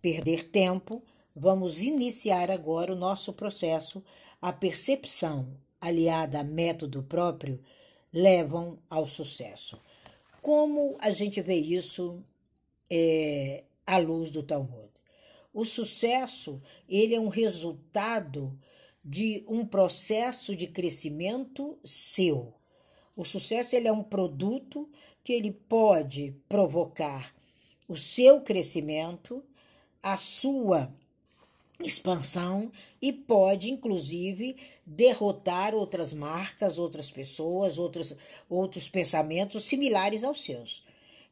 perder tempo, vamos iniciar agora o nosso processo. A percepção, aliada a método próprio, levam ao sucesso. Como a gente vê isso é, à luz do Talmud? O sucesso ele é um resultado de um processo de crescimento seu. O sucesso ele é um produto que ele pode provocar o seu crescimento, a sua expansão e pode, inclusive, derrotar outras marcas, outras pessoas, outros, outros pensamentos similares aos seus.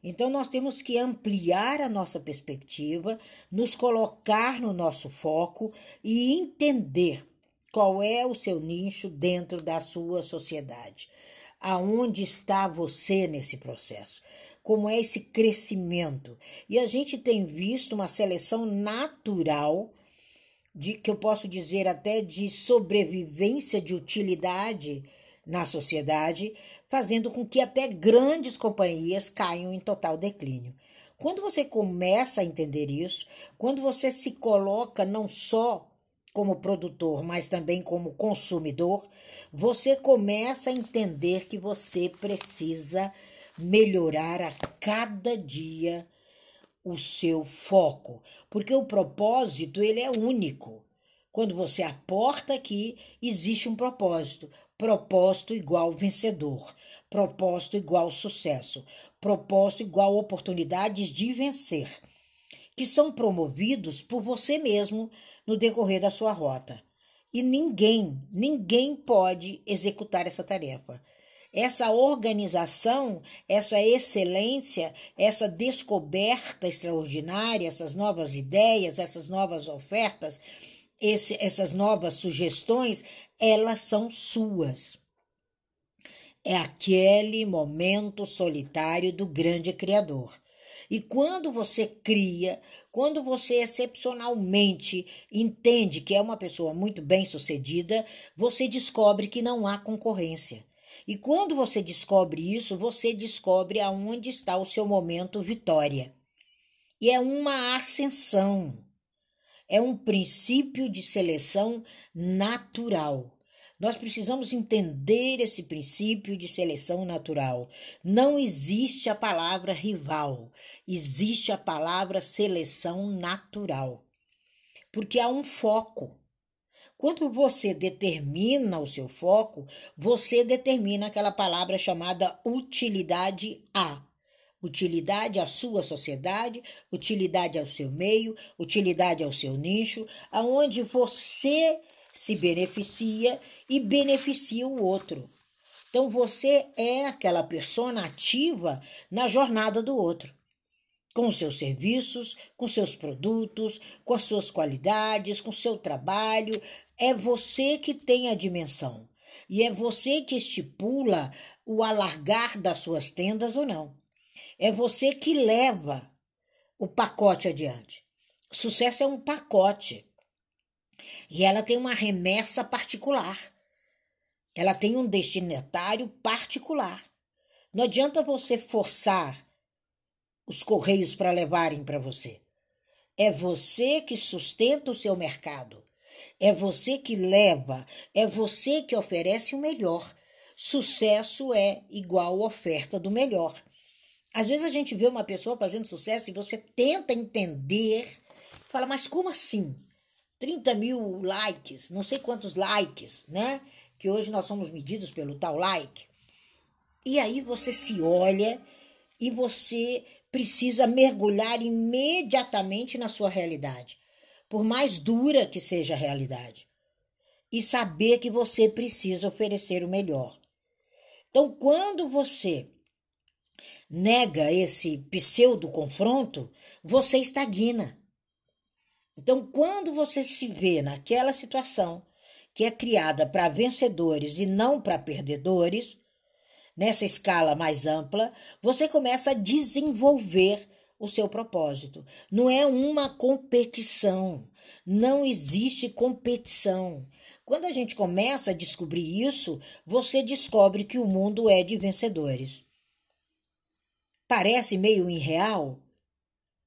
Então, nós temos que ampliar a nossa perspectiva, nos colocar no nosso foco e entender qual é o seu nicho dentro da sua sociedade. Aonde está você nesse processo? Como é esse crescimento? E a gente tem visto uma seleção natural de que eu posso dizer até de sobrevivência de utilidade na sociedade, fazendo com que até grandes companhias caiam em total declínio. Quando você começa a entender isso, quando você se coloca não só como produtor, mas também como consumidor, você começa a entender que você precisa melhorar a cada dia o seu foco, porque o propósito ele é único. Quando você aporta aqui, existe um propósito. Propósito igual vencedor. Propósito igual sucesso. Propósito igual oportunidades de vencer, que são promovidos por você mesmo no decorrer da sua rota. E ninguém, ninguém pode executar essa tarefa. Essa organização, essa excelência, essa descoberta extraordinária, essas novas ideias, essas novas ofertas, esse, essas novas sugestões, elas são suas. É aquele momento solitário do grande Criador. E quando você cria, quando você excepcionalmente entende que é uma pessoa muito bem sucedida, você descobre que não há concorrência. E quando você descobre isso, você descobre aonde está o seu momento vitória. E é uma ascensão. É um princípio de seleção natural. Nós precisamos entender esse princípio de seleção natural. Não existe a palavra rival, existe a palavra seleção natural. Porque há um foco. Quando você determina o seu foco, você determina aquela palavra chamada utilidade a. Utilidade à sua sociedade, utilidade ao seu meio, utilidade ao seu nicho, aonde você se beneficia e beneficia o outro. Então você é aquela persona ativa na jornada do outro, com seus serviços, com seus produtos, com as suas qualidades, com seu trabalho. É você que tem a dimensão e é você que estipula o alargar das suas tendas ou não. É você que leva o pacote adiante. Sucesso é um pacote. E ela tem uma remessa particular. Ela tem um destinatário particular. Não adianta você forçar os correios para levarem para você. É você que sustenta o seu mercado. É você que leva, é você que oferece o melhor. Sucesso é igual oferta do melhor. Às vezes a gente vê uma pessoa fazendo sucesso e você tenta entender, fala, mas como assim? 30 mil likes, não sei quantos likes, né? Que hoje nós somos medidos pelo tal like. E aí você se olha e você precisa mergulhar imediatamente na sua realidade, por mais dura que seja a realidade, e saber que você precisa oferecer o melhor. Então, quando você nega esse pseudo confronto, você estagna. Então, quando você se vê naquela situação que é criada para vencedores e não para perdedores, nessa escala mais ampla, você começa a desenvolver o seu propósito. Não é uma competição. Não existe competição. Quando a gente começa a descobrir isso, você descobre que o mundo é de vencedores. Parece meio irreal,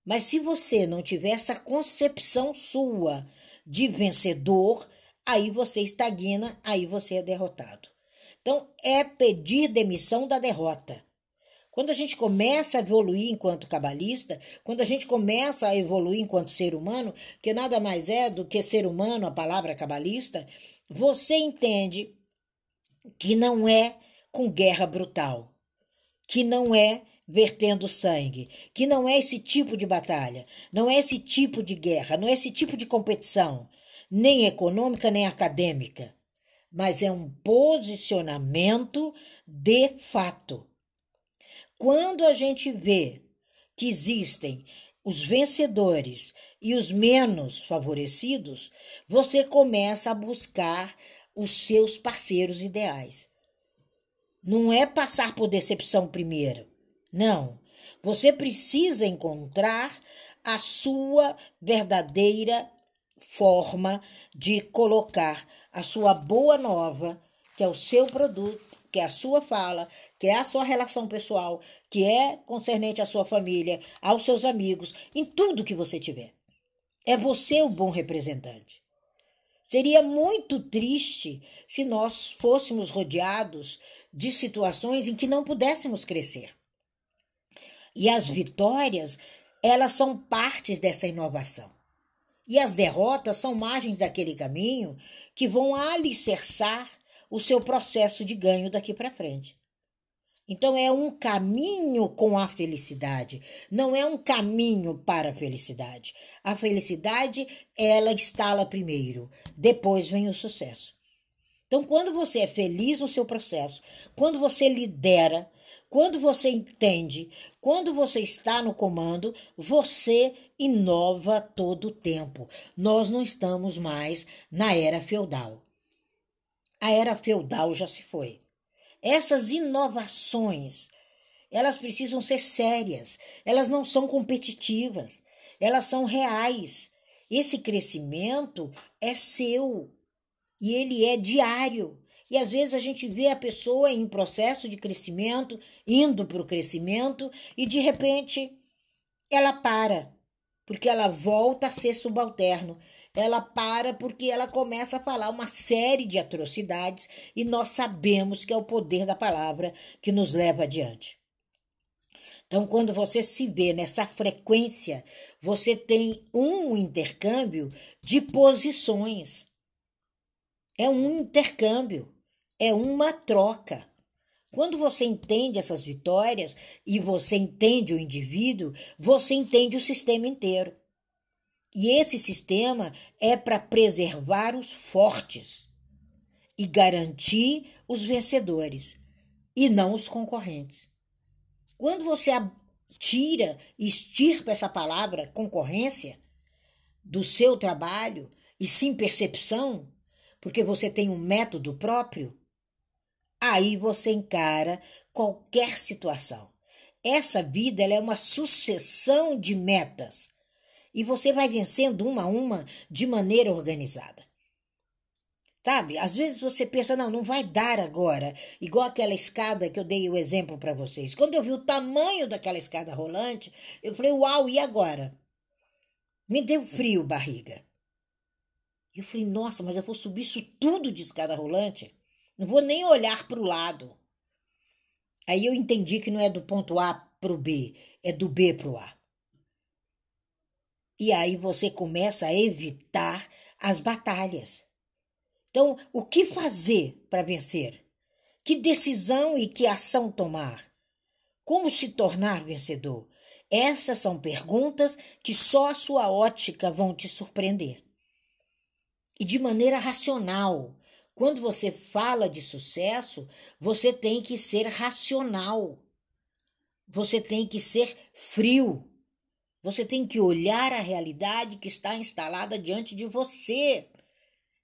Mas se você não tiver essa concepção sua de vencedor, aí você estagna, aí você é derrotado. Então, é pedir demissão da derrota. Quando a gente começa a evoluir enquanto cabalista, quando a gente começa a evoluir enquanto ser humano, que nada mais é do que ser humano, a palavra cabalista, você entende que não é com guerra brutal, que não é vertendo sangue, que não é esse tipo de batalha, não é esse tipo de guerra, não é esse tipo de competição, nem econômica nem acadêmica, mas é um posicionamento de fato. Quando a gente vê que existem os vencedores e os menos favorecidos, você começa a buscar os seus parceiros ideais. Não é passar por decepção primeiro. Não. Você precisa encontrar a sua verdadeira forma de colocar a sua boa nova, que é o seu produto, que é a sua fala, que é a sua relação pessoal, que é concernente à sua família, aos seus amigos, em tudo que você tiver. É você o bom representante. Seria muito triste se nós fôssemos rodeados de situações em que não pudéssemos crescer. E as vitórias, elas são partes dessa inovação. E as derrotas são margens daquele caminho que vão alicerçar o seu processo de ganho daqui para frente. Então é um caminho com a felicidade, não é um caminho para a felicidade. A felicidade, ela instala primeiro, depois vem o sucesso. Então, quando você é feliz no seu processo, quando você lidera, quando você entende, quando você está no comando, você inova todo o tempo. Nós não estamos mais na era feudal. A era feudal já se foi. Essas inovações, elas precisam ser sérias, elas não são competitivas, elas são reais. Esse crescimento é seu e ele é diário. E às vezes a gente vê a pessoa em processo de crescimento, indo para o crescimento, e de repente ela para, porque ela volta a ser subalterno ela para porque ela começa a falar uma série de atrocidades e nós sabemos que é o poder da palavra que nos leva adiante. Então, quando você se vê nessa frequência, você tem um intercâmbio de posições. É um intercâmbio, é uma troca. Quando você entende essas vitórias e você entende o indivíduo, você entende o sistema inteiro. E esse sistema é para preservar os fortes e garantir os vencedores e não os concorrentes. Quando você tira extirpa essa palavra concorrência do seu trabalho e sim percepção, porque você tem um método próprio, aí você encara qualquer situação. Essa vida é uma sucessão de metas e você vai vencendo uma a uma de maneira organizada. Sabe? Às vezes você pensa, não, não vai dar agora. Igual aquela escada que eu dei o exemplo para vocês. Quando eu vi o tamanho daquela escada rolante, eu falei, uau, e agora? Me deu frio barriga. Eu falei, nossa, mas eu vou subir isso tudo de escada rolante? Não vou nem olhar para o lado. Aí eu entendi que não é do ponto A para o B, é do B para o A. E aí você começa a evitar as batalhas. Então, o que fazer para vencer? Que decisão e que ação tomar? Como se tornar vencedor? Essas são perguntas que só a sua ótica vão te surpreender. E de maneira racional. Quando você fala de sucesso, você tem que ser racional. Você tem que ser frio. Você tem que olhar a realidade que está instalada diante de você,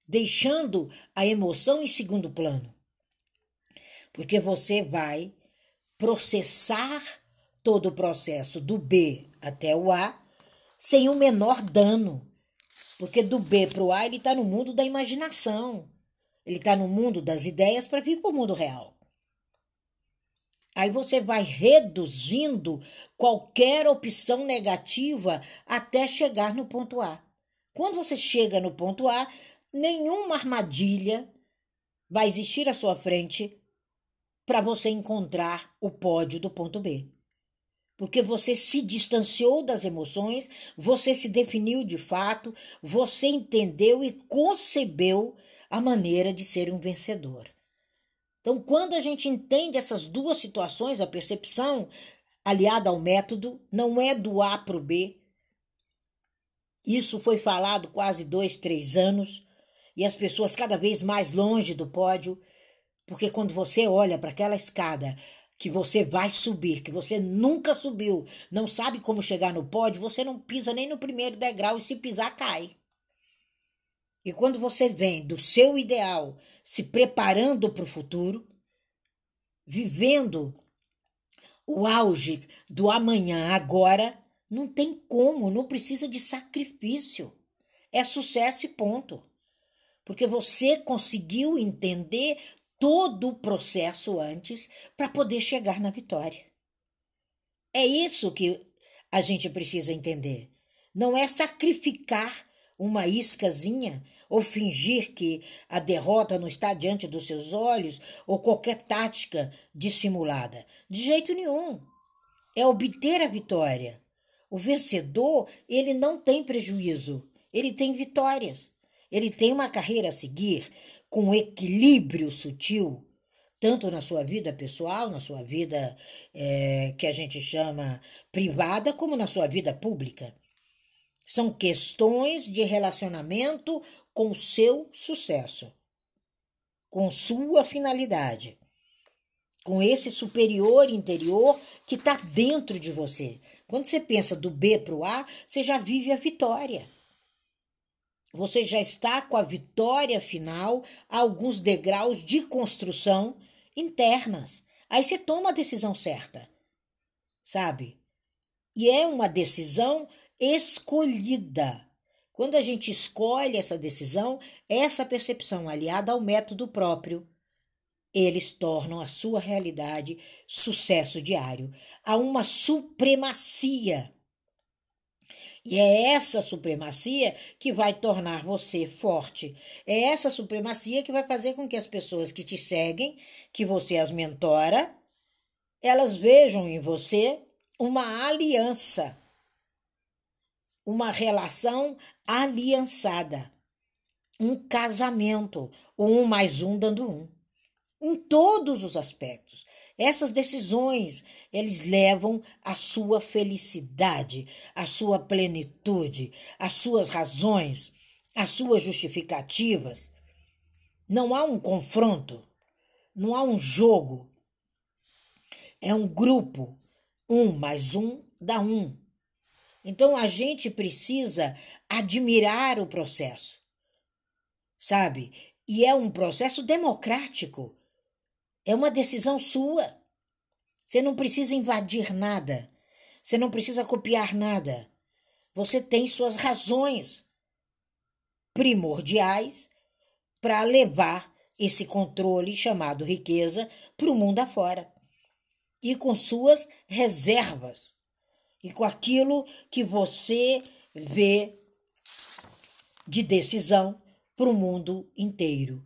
deixando a emoção em segundo plano. Porque você vai processar todo o processo do B até o A sem o menor dano. Porque do B para o A ele está no mundo da imaginação. Ele está no mundo das ideias para vir para o mundo real. Aí você vai reduzindo qualquer opção negativa até chegar no ponto A. Quando você chega no ponto A, nenhuma armadilha vai existir à sua frente para você encontrar o pódio do ponto B. Porque você se distanciou das emoções, você se definiu de fato, você entendeu e concebeu a maneira de ser um vencedor. Então, quando a gente entende essas duas situações, a percepção aliada ao método, não é do A para o B. Isso foi falado quase dois, três anos, e as pessoas cada vez mais longe do pódio, porque quando você olha para aquela escada que você vai subir, que você nunca subiu, não sabe como chegar no pódio, você não pisa nem no primeiro degrau e se pisar, cai. E quando você vem do seu ideal, se preparando para o futuro, vivendo o auge do amanhã agora, não tem como, não precisa de sacrifício. É sucesso e ponto. Porque você conseguiu entender todo o processo antes para poder chegar na vitória. É isso que a gente precisa entender. Não é sacrificar uma iscazinha ou fingir que a derrota não está diante dos seus olhos, ou qualquer tática dissimulada. De jeito nenhum. É obter a vitória. O vencedor, ele não tem prejuízo, ele tem vitórias. Ele tem uma carreira a seguir com equilíbrio sutil, tanto na sua vida pessoal, na sua vida é, que a gente chama privada, como na sua vida pública. São questões de relacionamento com seu sucesso, com sua finalidade, com esse superior interior que está dentro de você. Quando você pensa do B para o A, você já vive a vitória. Você já está com a vitória final alguns degraus de construção internas. Aí você toma a decisão certa, sabe? E é uma decisão escolhida. Quando a gente escolhe essa decisão, essa percepção aliada ao método próprio, eles tornam a sua realidade sucesso diário. Há uma supremacia. E é essa supremacia que vai tornar você forte. É essa supremacia que vai fazer com que as pessoas que te seguem, que você as mentora, elas vejam em você uma aliança uma relação aliançada, um casamento, um mais um dando um, em todos os aspectos. Essas decisões, eles levam à sua felicidade, à sua plenitude, às suas razões, às suas justificativas. Não há um confronto, não há um jogo. É um grupo. Um mais um dá um. Então a gente precisa admirar o processo, sabe? E é um processo democrático. É uma decisão sua. Você não precisa invadir nada. Você não precisa copiar nada. Você tem suas razões primordiais para levar esse controle chamado riqueza para o mundo afora. E com suas reservas e com aquilo que você vê de decisão para o mundo inteiro.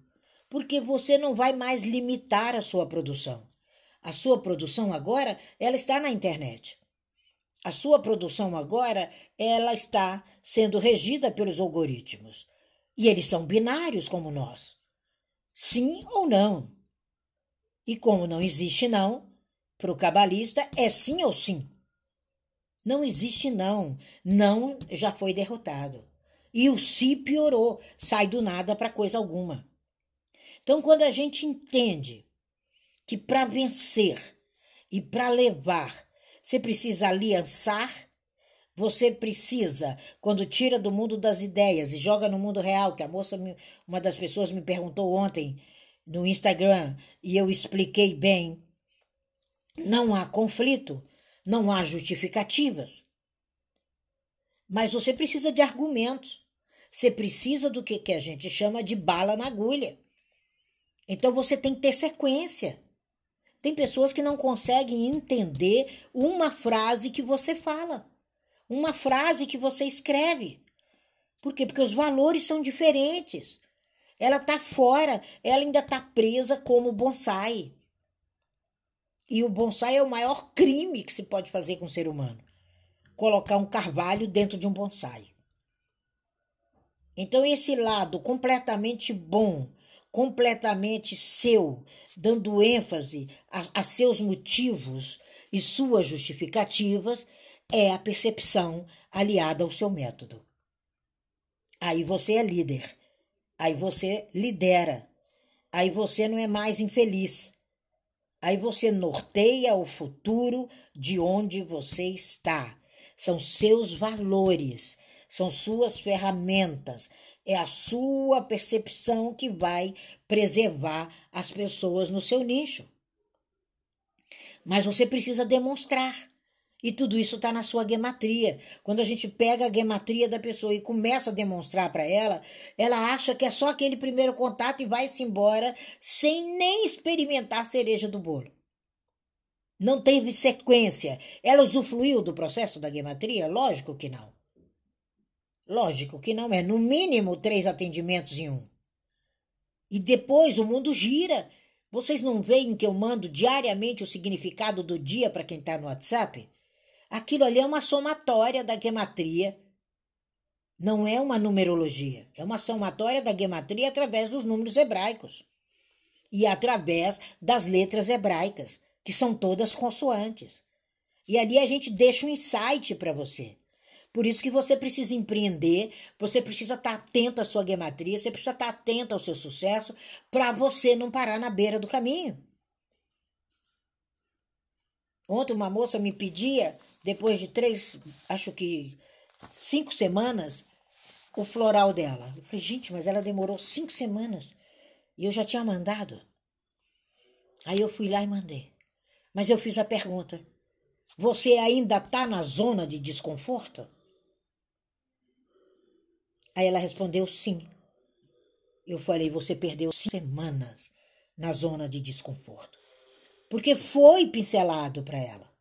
Porque você não vai mais limitar a sua produção. A sua produção agora, ela está na internet. A sua produção agora, ela está sendo regida pelos algoritmos. E eles são binários como nós. Sim ou não. E como não existe não, para o cabalista é sim ou sim. Não existe não. Não já foi derrotado. E o si piorou, sai do nada para coisa alguma. Então, quando a gente entende que para vencer e para levar, você precisa aliançar, você precisa, quando tira do mundo das ideias e joga no mundo real, que a moça, uma das pessoas me perguntou ontem no Instagram e eu expliquei bem, não há conflito, não há justificativas. Mas você precisa de argumentos. Você precisa do que, que a gente chama de bala na agulha. Então você tem que ter sequência. Tem pessoas que não conseguem entender uma frase que você fala, uma frase que você escreve. Por quê? Porque os valores são diferentes. Ela está fora, ela ainda está presa como bonsai. E o bonsai é o maior crime que se pode fazer com o ser humano. Colocar um carvalho dentro de um bonsai. Então, esse lado completamente bom, completamente seu, dando ênfase a, a seus motivos e suas justificativas, é a percepção aliada ao seu método. Aí você é líder. Aí você lidera. Aí você não é mais infeliz. Aí você norteia o futuro de onde você está. São seus valores, são suas ferramentas, é a sua percepção que vai preservar as pessoas no seu nicho. Mas você precisa demonstrar. E tudo isso está na sua gematria. Quando a gente pega a gematria da pessoa e começa a demonstrar para ela, ela acha que é só aquele primeiro contato e vai-se embora sem nem experimentar a cereja do bolo. Não teve sequência. Ela usufruiu do processo da gematria? Lógico que não. Lógico que não é. No mínimo, três atendimentos em um. E depois o mundo gira. Vocês não veem que eu mando diariamente o significado do dia para quem está no WhatsApp? Aquilo ali é uma somatória da gematria. Não é uma numerologia. É uma somatória da gematria através dos números hebraicos. E através das letras hebraicas, que são todas consoantes. E ali a gente deixa um insight para você. Por isso que você precisa empreender, você precisa estar tá atento à sua gematria, você precisa estar tá atento ao seu sucesso para você não parar na beira do caminho. Ontem uma moça me pedia, depois de três, acho que cinco semanas, o floral dela. Eu falei, gente, mas ela demorou cinco semanas e eu já tinha mandado. Aí eu fui lá e mandei. Mas eu fiz a pergunta: você ainda está na zona de desconforto? Aí ela respondeu sim. Eu falei: você perdeu semanas na zona de desconforto. Porque foi pincelado para ela.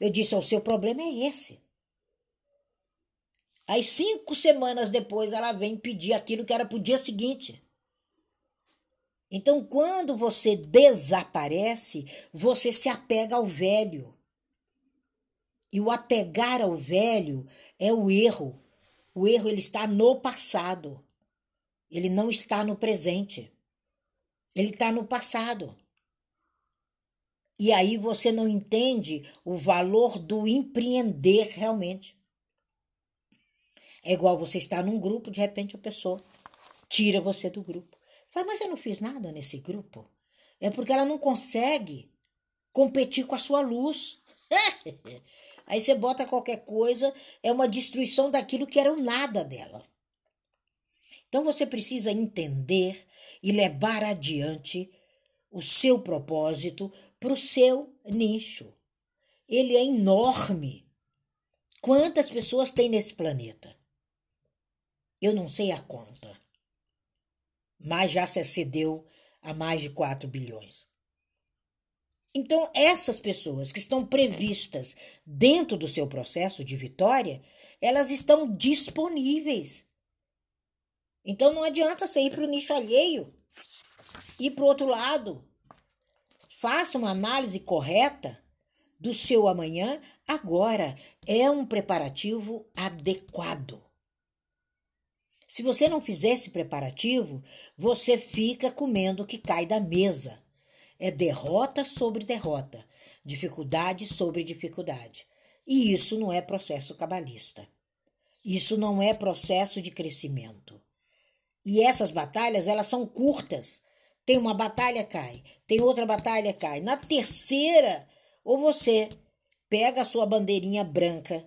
Eu disse: o seu problema é esse. Aí, cinco semanas depois, ela vem pedir aquilo que era para o dia seguinte. Então, quando você desaparece, você se apega ao velho. E o apegar ao velho é o erro. O erro ele está no passado. Ele não está no presente. Ele está no passado. E aí você não entende o valor do empreender realmente. É igual você estar num grupo, de repente a pessoa tira você do grupo. Fala, mas eu não fiz nada nesse grupo. É porque ela não consegue competir com a sua luz. Aí você bota qualquer coisa, é uma destruição daquilo que era o nada dela. Então você precisa entender e levar adiante o seu propósito para o seu nicho. Ele é enorme. Quantas pessoas tem nesse planeta? Eu não sei a conta, mas já se excedeu a mais de 4 bilhões. Então, essas pessoas que estão previstas dentro do seu processo de vitória, elas estão disponíveis. Então, não adianta você ir para o nicho alheio, ir para o outro lado. Faça uma análise correta do seu amanhã agora. É um preparativo adequado. Se você não fizer esse preparativo, você fica comendo o que cai da mesa. É derrota sobre derrota, dificuldade sobre dificuldade. E isso não é processo cabalista. Isso não é processo de crescimento. E essas batalhas, elas são curtas. Tem uma batalha, cai. Tem outra batalha, cai. Na terceira, ou você pega a sua bandeirinha branca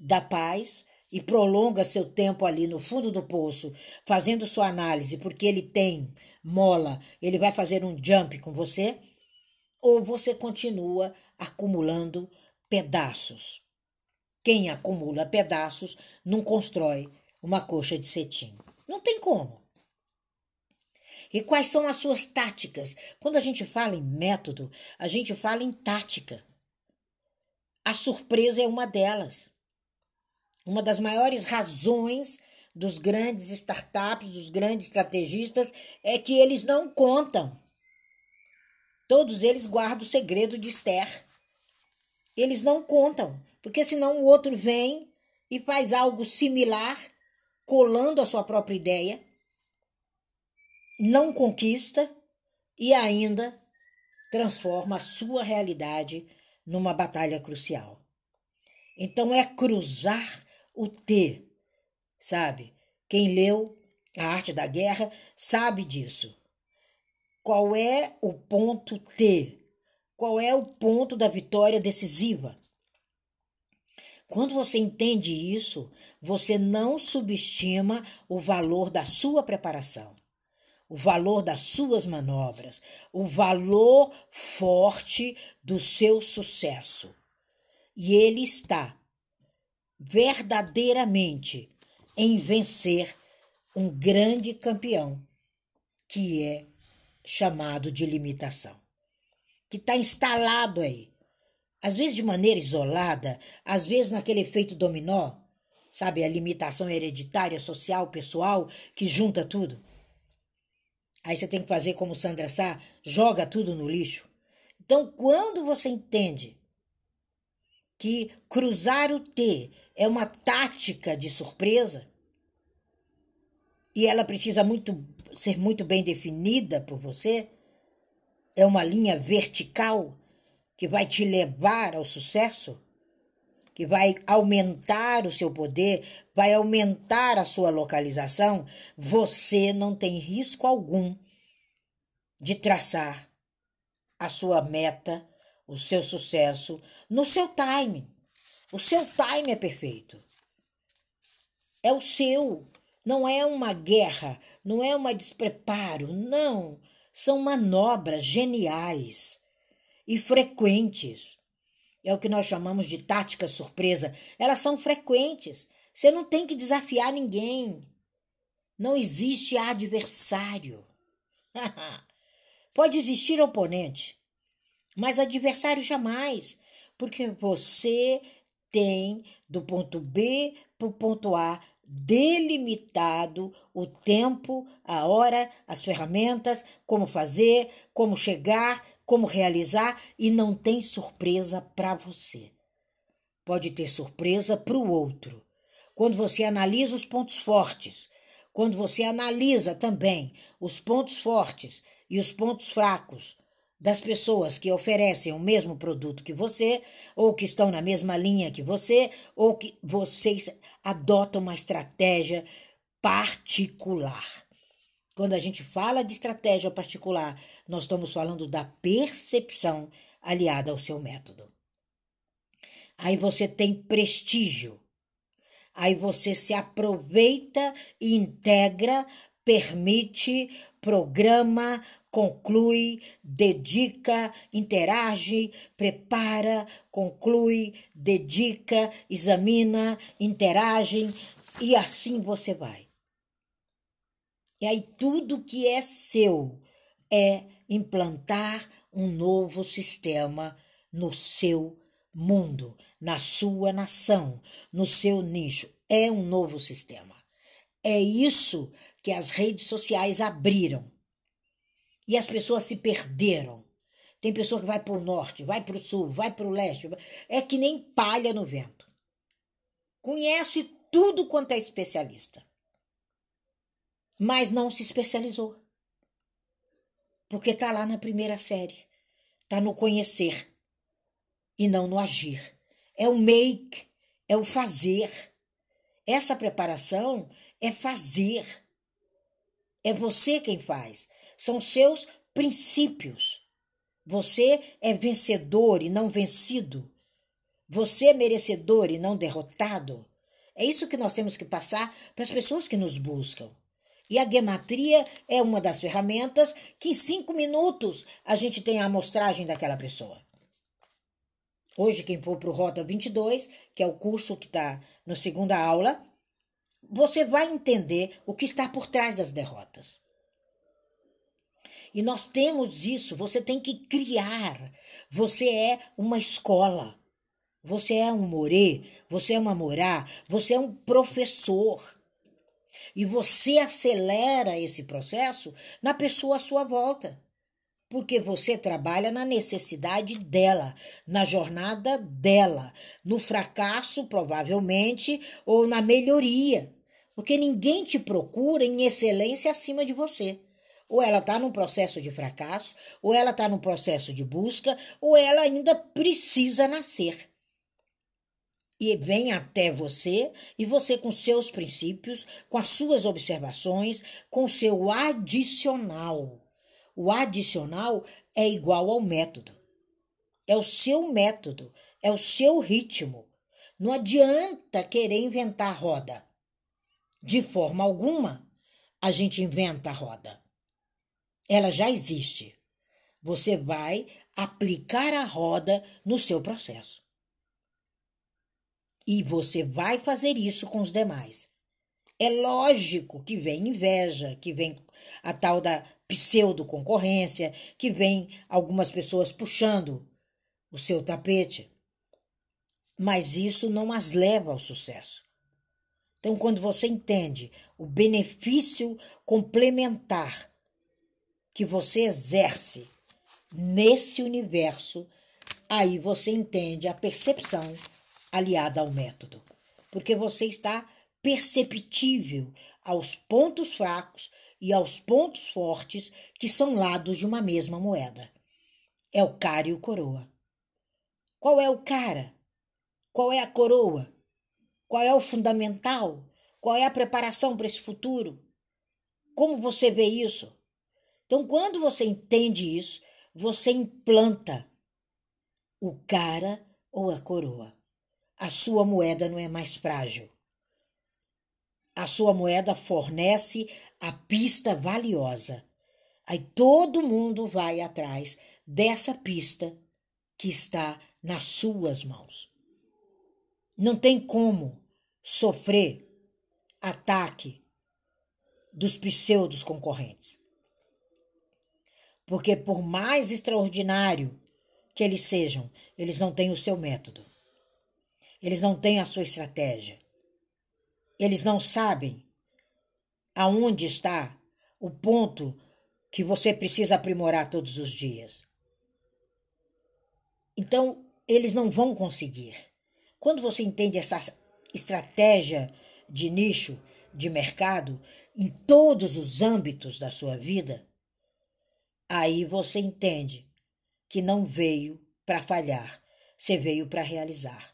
da paz e prolonga seu tempo ali no fundo do poço, fazendo sua análise, porque ele tem mola, ele vai fazer um jump com você, ou você continua acumulando pedaços. Quem acumula pedaços não constrói uma coxa de cetim. Não tem como. E quais são as suas táticas? Quando a gente fala em método, a gente fala em tática. A surpresa é uma delas. Uma das maiores razões dos grandes startups, dos grandes estrategistas, é que eles não contam. Todos eles guardam o segredo de Esther. Eles não contam, porque senão o outro vem e faz algo similar, colando a sua própria ideia, não conquista e ainda transforma a sua realidade numa batalha crucial. Então é cruzar o T, sabe? Quem leu A Arte da Guerra sabe disso. Qual é o ponto T? Qual é o ponto da vitória decisiva? Quando você entende isso, você não subestima o valor da sua preparação, o valor das suas manobras, o valor forte do seu sucesso. E ele está verdadeiramente em vencer um grande campeão que é chamado de limitação, que está instalado aí. Às vezes de maneira isolada, às vezes naquele efeito dominó, sabe, a limitação hereditária, social, pessoal, que junta tudo. Aí você tem que fazer como Sandra Sá, joga tudo no lixo. Então, quando você entende que cruzar o T é uma tática de surpresa, e ela precisa muito ser muito bem definida por você, é uma linha vertical que vai te levar ao sucesso, que vai aumentar o seu poder, vai aumentar a sua localização, você não tem risco algum de traçar a sua meta, o seu sucesso no seu time. O seu time é perfeito. É o seu. Não é uma guerra, não é um despreparo, não. São manobras geniais e frequentes. É o que nós chamamos de tática surpresa. Elas são frequentes. Você não tem que desafiar ninguém. Não existe adversário. Pode existir oponente, mas adversário jamais, porque você tem do ponto B para o ponto A delimitado o tempo, a hora, as ferramentas, como fazer, como chegar, como realizar e não tem surpresa para você. Pode ter surpresa para o outro. Quando você analisa os pontos fortes, quando você analisa também os pontos fortes e os pontos fracos das pessoas que oferecem o mesmo produto que você, ou que estão na mesma linha que você, ou que vocês adotam uma estratégia particular. Quando a gente fala de estratégia particular, nós estamos falando da percepção aliada ao seu método. Aí você tem prestígio. Aí você se aproveita integra, permite, programa, conclui, dedica, interage, prepara, conclui, dedica, examina, interage e assim você vai. E aí tudo que é seu é implantar um novo sistema no seu mundo, na sua nação, no seu nicho. É um novo sistema. É isso que as redes sociais abriram e as pessoas se perderam. Tem pessoa que vai para o norte, vai para o sul, vai para o leste. É que nem palha no vento. Conhece tudo quanto é especialista. Mas não se especializou. Porque está lá na primeira série. Está no conhecer e não no agir. É o make, é o fazer. Essa preparação é fazer. É você quem faz são seus princípios. Você é vencedor e não vencido. Você é merecedor e não derrotado. É isso que nós temos que passar para as pessoas que nos buscam. E a gematria é uma das ferramentas que em cinco minutos a gente tem a amostragem daquela pessoa. Hoje, quem for para o Rota 22, que é o curso que está na segunda aula, você vai entender o que está por trás das derrotas. E nós temos isso, você tem que criar. Você é uma escola. Você é um morê, você é uma morá, você é um professor. E você acelera esse processo na pessoa à sua volta. Porque você trabalha na necessidade dela, na jornada dela, no fracasso, provavelmente, ou na melhoria. Porque ninguém te procura em excelência acima de você. Ou ela está num processo de fracasso, ou ela está num processo de busca, ou ela ainda precisa nascer e vem até você, e você, com seus princípios, com as suas observações, com seu adicional. O adicional é igual ao método. É o seu método, é o seu ritmo. Não adianta querer inventar roda. De forma alguma, a gente inventa a roda. Ela já existe. Você vai aplicar a roda no seu processo. E você vai fazer isso com os demais. É lógico que vem inveja, que vem a tal da pseudo-concorrência, que vem algumas pessoas puxando o seu tapete. Mas isso não as leva ao sucesso. Então, quando você entende o benefício complementar que você exerce nesse universo, aí você entende a percepção aliada ao método, porque você está perceptível aos pontos fracos e aos pontos fortes que são lados de uma mesma moeda. É o cara e o coroa. Qual é o cara? Qual é a coroa? Qual é o fundamental? Qual é a preparação para esse futuro? Como você vê isso? Então, quando você entende isso, você implanta o cara ou a coroa a sua moeda não é mais frágil. A sua moeda fornece a pista valiosa. Aí todo mundo vai atrás dessa pista que está nas suas mãos. Não tem como sofrer ataque dos pseudos concorrentes. Porque por mais extraordinário que eles sejam, eles não têm o seu método. Eles não têm a sua estratégia. Eles não sabem aonde está o ponto que você precisa aprimorar todos os dias. Então, eles não vão conseguir. Quando você entende essa estratégia de nicho, de mercado, em todos os âmbitos da sua vida, aí você entende que não veio para falhar, você veio para realizar.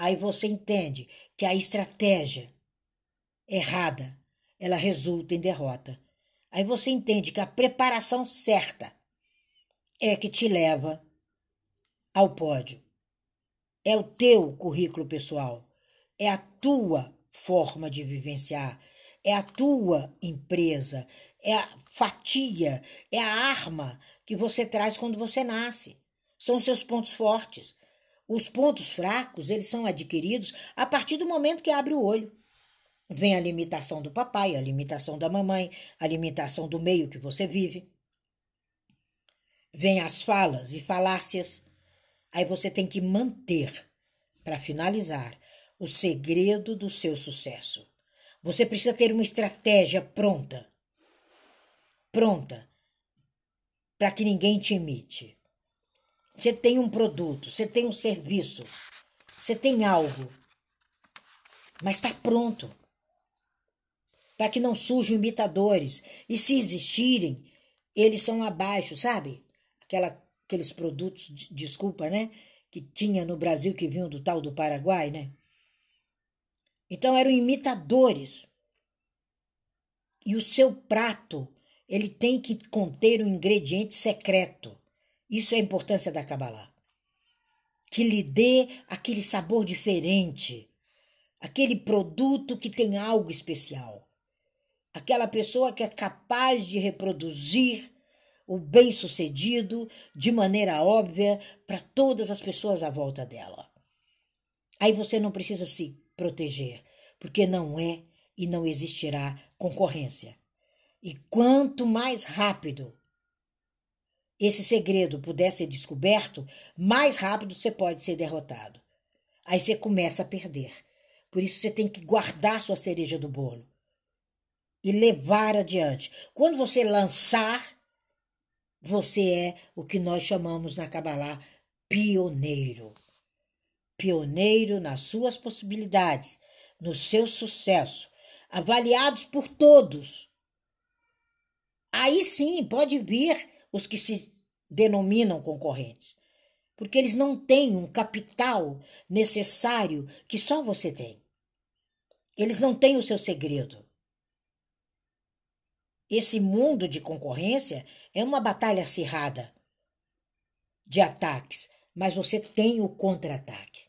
Aí você entende que a estratégia errada, ela resulta em derrota. Aí você entende que a preparação certa é que te leva ao pódio. É o teu currículo pessoal, é a tua forma de vivenciar, é a tua empresa, é a fatia, é a arma que você traz quando você nasce. São os seus pontos fortes. Os pontos fracos, eles são adquiridos a partir do momento que abre o olho. Vem a limitação do papai, a limitação da mamãe, a limitação do meio que você vive. Vem as falas e falácias. Aí você tem que manter, para finalizar, o segredo do seu sucesso. Você precisa ter uma estratégia pronta. Pronta para que ninguém te imite. Você tem um produto, você tem um serviço, você tem algo, mas está pronto para que não surjam imitadores. E se existirem, eles são abaixo, sabe? Aquela, aqueles produtos, desculpa, né? Que tinha no Brasil que vinham do tal do Paraguai, né? Então eram imitadores. E o seu prato, ele tem que conter um ingrediente secreto. Isso é a importância da Kabbalah. Que lhe dê aquele sabor diferente, aquele produto que tem algo especial. Aquela pessoa que é capaz de reproduzir o bem-sucedido de maneira óbvia para todas as pessoas à volta dela. Aí você não precisa se proteger, porque não é e não existirá concorrência. E quanto mais rápido esse segredo puder ser descoberto, mais rápido você pode ser derrotado. Aí você começa a perder. Por isso você tem que guardar sua cereja do bolo e levar adiante. Quando você lançar, você é o que nós chamamos na Kabbalah pioneiro. Pioneiro nas suas possibilidades, no seu sucesso, avaliados por todos. Aí sim pode vir os que se denominam concorrentes, porque eles não têm um capital necessário que só você tem. Eles não têm o seu segredo. Esse mundo de concorrência é uma batalha acirrada de ataques, mas você tem o contra-ataque.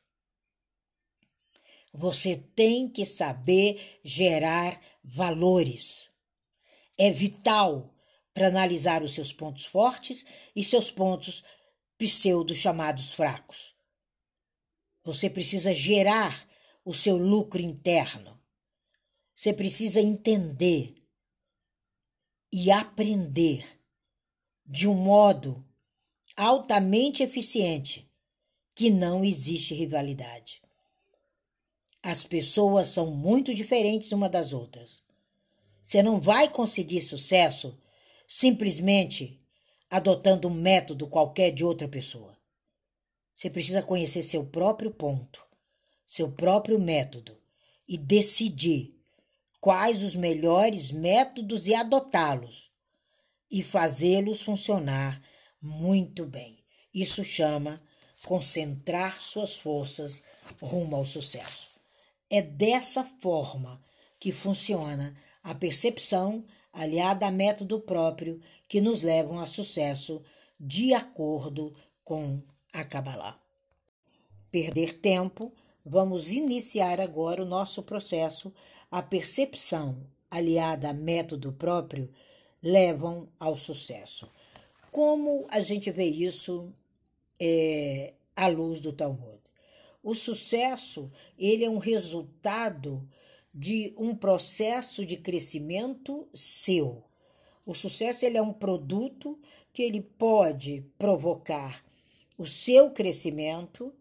Você tem que saber gerar valores. É vital para analisar os seus pontos fortes e seus pontos pseudo chamados fracos. Você precisa gerar o seu lucro interno. Você precisa entender e aprender de um modo altamente eficiente que não existe rivalidade. As pessoas são muito diferentes uma das outras. Você não vai conseguir sucesso simplesmente adotando um método qualquer de outra pessoa. Você precisa conhecer seu próprio ponto, seu próprio método e decidir quais os melhores métodos e adotá-los e fazê-los funcionar muito bem. Isso chama concentrar suas forças rumo ao sucesso. É dessa forma que funciona a percepção aliada a método próprio que nos levam a sucesso de acordo com a Kabbalah. Perder tempo, vamos iniciar agora o nosso processo a percepção aliada a método próprio levam ao sucesso. Como a gente vê isso é, à luz do Talmud? O sucesso ele é um resultado de um processo de crescimento seu. O sucesso ele é um produto que ele pode provocar o seu crescimento,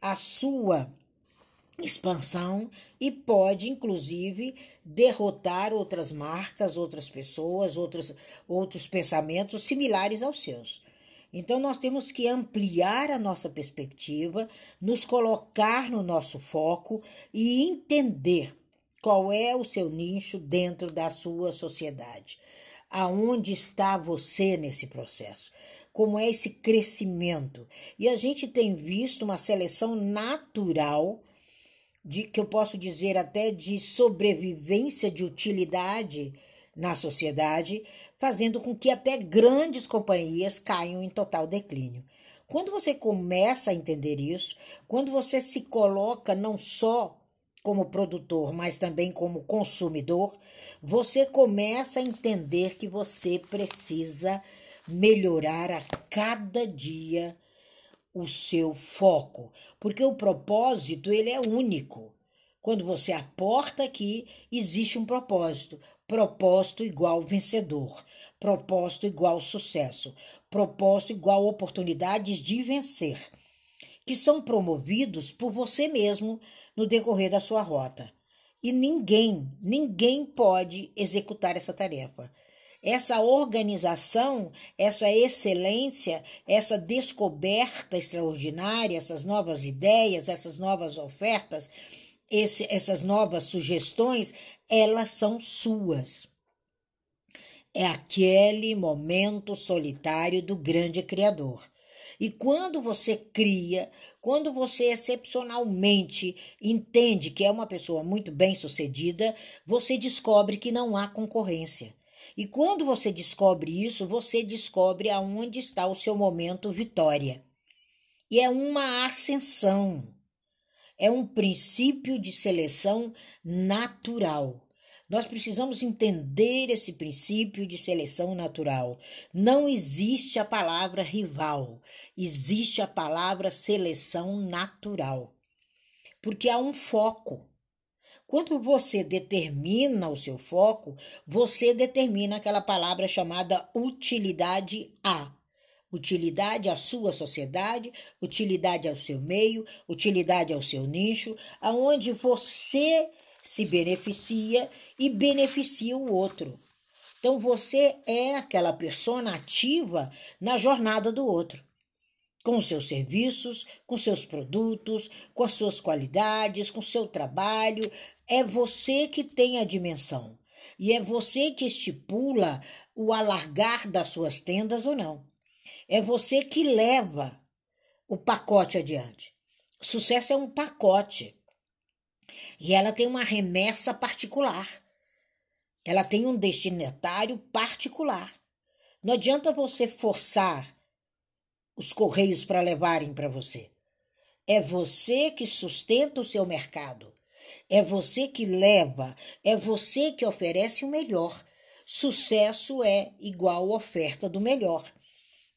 a sua expansão e pode, inclusive, derrotar outras marcas, outras pessoas, outros, outros pensamentos similares aos seus. Então, nós temos que ampliar a nossa perspectiva, nos colocar no nosso foco e entender qual é o seu nicho dentro da sua sociedade. Aonde está você nesse processo? Como é esse crescimento? E a gente tem visto uma seleção natural de que eu posso dizer até de sobrevivência de utilidade na sociedade, fazendo com que até grandes companhias caiam em total declínio. Quando você começa a entender isso, quando você se coloca não só como produtor, mas também como consumidor, você começa a entender que você precisa melhorar a cada dia o seu foco, porque o propósito ele é único. Quando você aporta aqui, existe um propósito. Propósito igual vencedor, propósito igual sucesso, propósito igual oportunidades de vencer, que são promovidos por você mesmo no decorrer da sua rota. E ninguém, ninguém pode executar essa tarefa essa organização, essa excelência, essa descoberta extraordinária, essas novas ideias, essas novas ofertas, esse, essas novas sugestões, elas são suas. É aquele momento solitário do grande Criador. E quando você cria, quando você excepcionalmente entende que é uma pessoa muito bem sucedida, você descobre que não há concorrência. E quando você descobre isso, você descobre aonde está o seu momento vitória. E é uma ascensão. É um princípio de seleção natural. Nós precisamos entender esse princípio de seleção natural. Não existe a palavra rival, existe a palavra seleção natural. Porque há um foco. Quando você determina o seu foco, você determina aquela palavra chamada utilidade A. Utilidade à sua sociedade, utilidade ao seu meio, utilidade ao seu nicho, aonde você se beneficia e beneficia o outro. Então você é aquela persona ativa na jornada do outro, com seus serviços, com seus produtos, com as suas qualidades, com seu trabalho. É você que tem a dimensão e é você que estipula o alargar das suas tendas ou não. É você que leva o pacote adiante. Sucesso é um pacote. E ela tem uma remessa particular. Ela tem um destinatário particular. Não adianta você forçar os correios para levarem para você. É você que sustenta o seu mercado. É você que leva, é você que oferece o melhor. Sucesso é igual oferta do melhor.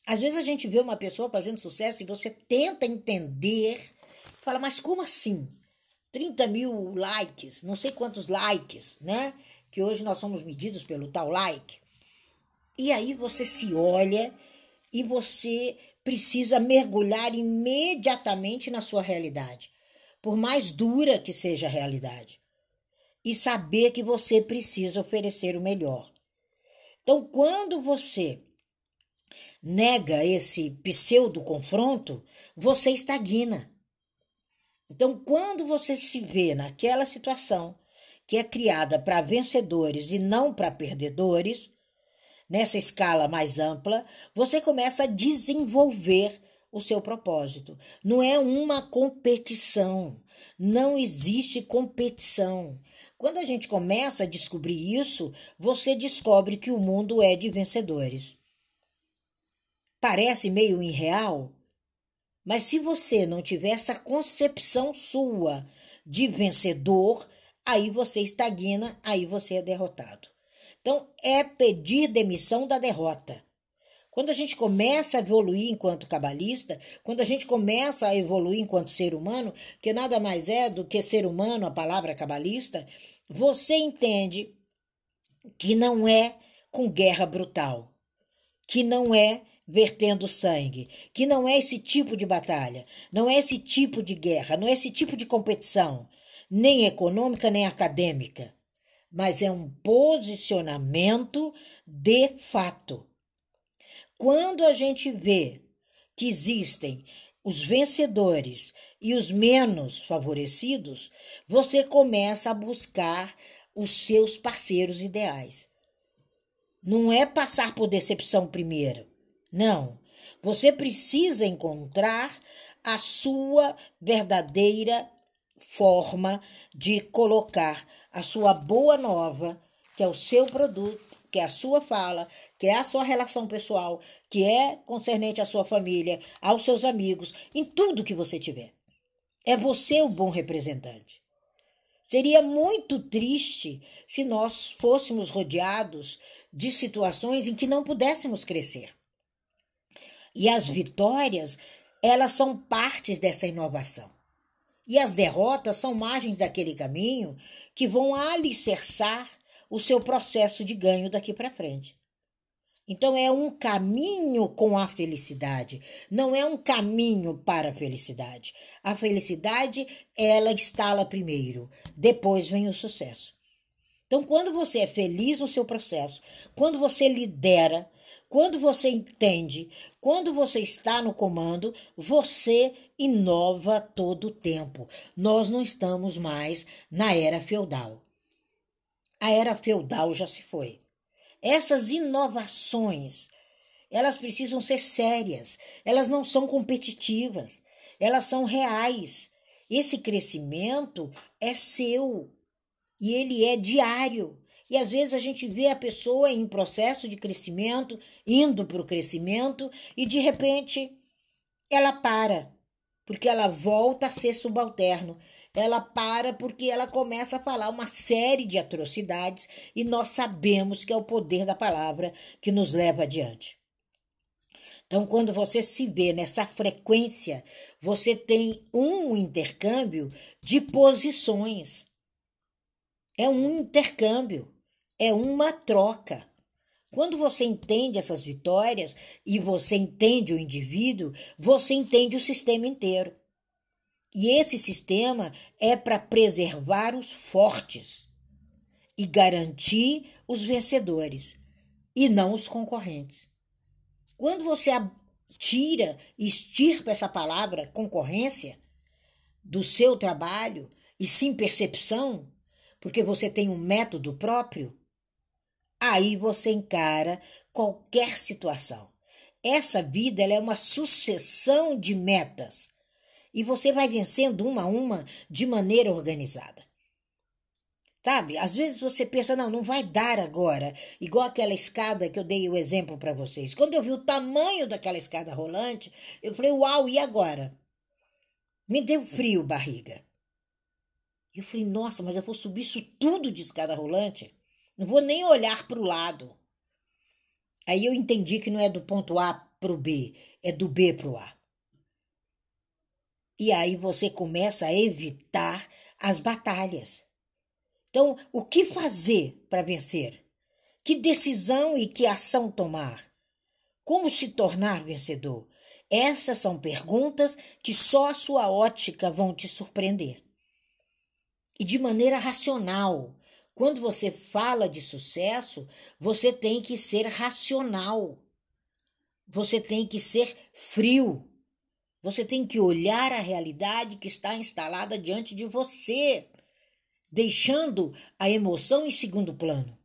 Às vezes a gente vê uma pessoa fazendo sucesso e você tenta entender, fala, mas como assim? 30 mil likes, não sei quantos likes, né? Que hoje nós somos medidos pelo tal like. E aí você se olha e você precisa mergulhar imediatamente na sua realidade, por mais dura que seja a realidade, e saber que você precisa oferecer o melhor. Então, quando você nega esse pseudo confronto, você estagna. Então, quando você se vê naquela situação que é criada para vencedores e não para perdedores, nessa escala mais ampla, você começa a desenvolver o seu propósito. Não é uma competição. Não existe competição. Quando a gente começa a descobrir isso, você descobre que o mundo é de vencedores. Parece meio irreal, mas se você não tiver essa concepção sua de vencedor, aí você estagna, aí você é derrotado. Então, é pedir demissão da derrota. Quando a gente começa a evoluir enquanto cabalista, quando a gente começa a evoluir enquanto ser humano, que nada mais é do que ser humano, a palavra cabalista, você entende que não é com guerra brutal, que não é vertendo sangue, que não é esse tipo de batalha, não é esse tipo de guerra, não é esse tipo de competição, nem econômica nem acadêmica, mas é um posicionamento de fato. Quando a gente vê que existem os vencedores e os menos favorecidos, você começa a buscar os seus parceiros ideais. Não é passar por decepção primeiro. Não. Você precisa encontrar a sua verdadeira forma de colocar a sua boa nova, que é o seu produto, que é a sua fala, que é a sua relação pessoal, que é concernente à sua família, aos seus amigos, em tudo que você tiver. É você o bom representante. Seria muito triste se nós fôssemos rodeados de situações em que não pudéssemos crescer. E as vitórias, elas são partes dessa inovação. E as derrotas são margens daquele caminho que vão alicerçar o seu processo de ganho daqui para frente. Então é um caminho com a felicidade, não é um caminho para a felicidade. A felicidade, ela instala primeiro, depois vem o sucesso. Então, quando você é feliz no seu processo, quando você lidera, quando você entende, quando você está no comando, você inova todo o tempo. Nós não estamos mais na era feudal. A era feudal já se foi. Essas inovações, elas precisam ser sérias, elas não são competitivas, elas são reais. Esse crescimento é seu e ele é diário. E às vezes a gente vê a pessoa em processo de crescimento, indo para o crescimento, e de repente ela para, porque ela volta a ser subalterno. Ela para porque ela começa a falar uma série de atrocidades e nós sabemos que é o poder da palavra que nos leva adiante. Então, quando você se vê nessa frequência, você tem um intercâmbio de posições. É um intercâmbio. É uma troca. Quando você entende essas vitórias e você entende o indivíduo, você entende o sistema inteiro. E esse sistema é para preservar os fortes e garantir os vencedores e não os concorrentes. Quando você tira, extirpa essa palavra concorrência do seu trabalho e sim percepção, porque você tem um método próprio, aí você encara qualquer situação. Essa vida é uma sucessão de metas e você vai vencendo uma a uma de maneira organizada. Sabe? Às vezes você pensa, não, não vai dar agora. Igual aquela escada que eu dei o exemplo para vocês. Quando eu vi o tamanho daquela escada rolante, eu falei, uau, e agora? Me deu frio barriga. Eu falei, nossa, mas eu vou subir isso tudo de escada rolante? Não vou nem olhar para o lado. Aí eu entendi que não é do ponto A para o B, é do B para o A. E aí você começa a evitar as batalhas. Então, o que fazer para vencer? Que decisão e que ação tomar? Como se tornar vencedor? Essas são perguntas que só a sua ótica vão te surpreender. E de maneira racional. Quando você fala de sucesso, você tem que ser racional. Você tem que ser frio. Você tem que olhar a realidade que está instalada diante de você, deixando a emoção em segundo plano.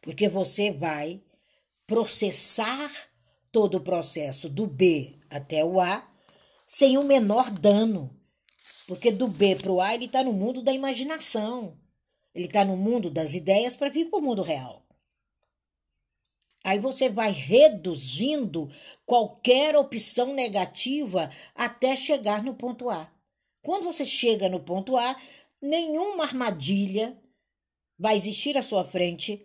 Porque você vai processar todo o processo do B até o A sem o menor dano. Porque do B para o A ele está no mundo da imaginação. Ele está no mundo das ideias para vir para o mundo real. Aí você vai reduzindo qualquer opção negativa até chegar no ponto A. Quando você chega no ponto A, nenhuma armadilha vai existir à sua frente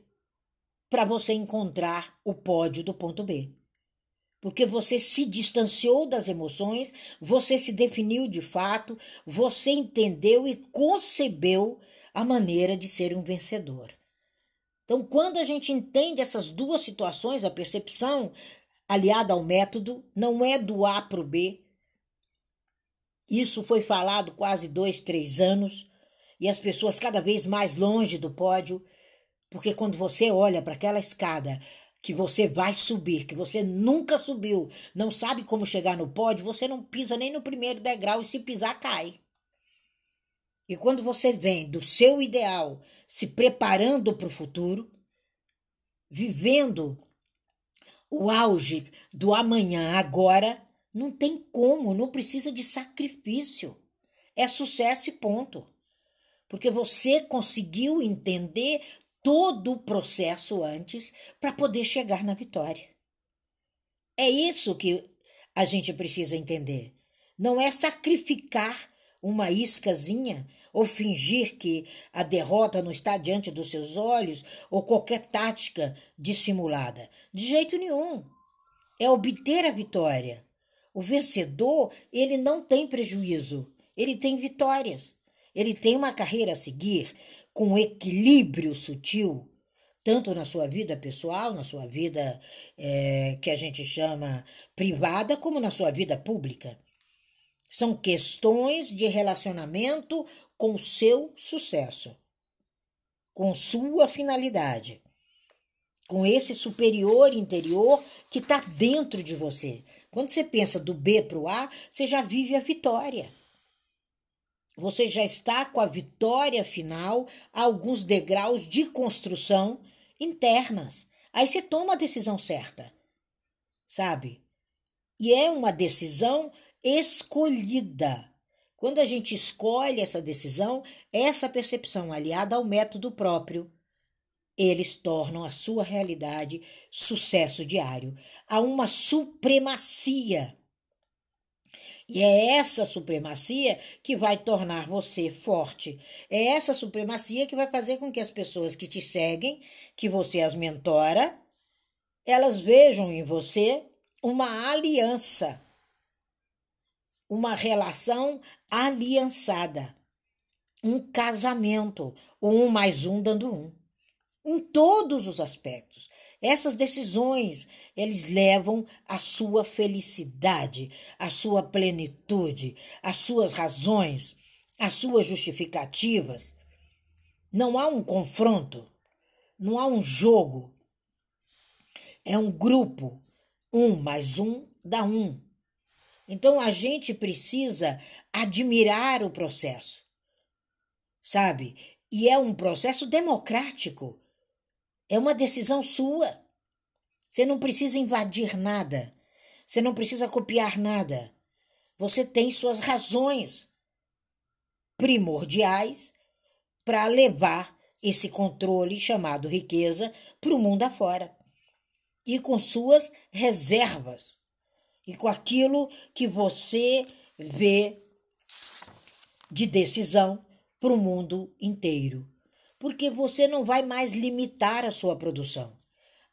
para você encontrar o pódio do ponto B. Porque você se distanciou das emoções, você se definiu de fato, você entendeu e concebeu a maneira de ser um vencedor. Então, quando a gente entende essas duas situações, a percepção aliada ao método não é do A para o B. Isso foi falado quase dois, três anos, e as pessoas cada vez mais longe do pódio, porque quando você olha para aquela escada que você vai subir, que você nunca subiu, não sabe como chegar no pódio, você não pisa nem no primeiro degrau e se pisar, cai. E quando você vem do seu ideal, se preparando para o futuro, vivendo o auge do amanhã agora, não tem como, não precisa de sacrifício. É sucesso e ponto. Porque você conseguiu entender todo o processo antes para poder chegar na vitória. É isso que a gente precisa entender. Não é sacrificar uma iscazinha ou fingir que a derrota não está diante dos seus olhos, ou qualquer tática dissimulada. De jeito nenhum. É obter a vitória. O vencedor, ele não tem prejuízo, ele tem vitórias. Ele tem uma carreira a seguir com equilíbrio sutil, tanto na sua vida pessoal, na sua vida é, que a gente chama privada, como na sua vida pública. São questões de relacionamento com seu sucesso, com sua finalidade, com esse superior interior que está dentro de você. Quando você pensa do B para o A, você já vive a vitória. Você já está com a vitória final alguns degraus de construção internas. Aí você toma a decisão certa, sabe? E é uma decisão escolhida. Quando a gente escolhe essa decisão, essa percepção aliada ao método próprio, eles tornam a sua realidade sucesso diário. Há uma supremacia. E é essa supremacia que vai tornar você forte. É essa supremacia que vai fazer com que as pessoas que te seguem, que você as mentora, elas vejam em você uma aliança uma relação aliançada, um casamento, um mais um dando um. em todos os aspectos. Essas decisões, eles levam à sua felicidade, à sua plenitude, às suas razões, às suas justificativas. Não há um confronto, não há um jogo. É um grupo. Um mais um dá um. Então a gente precisa admirar o processo, sabe? E é um processo democrático. É uma decisão sua. Você não precisa invadir nada. Você não precisa copiar nada. Você tem suas razões primordiais para levar esse controle chamado riqueza para o mundo afora. E com suas reservas. E com aquilo que você vê de decisão para o mundo inteiro porque você não vai mais limitar a sua produção.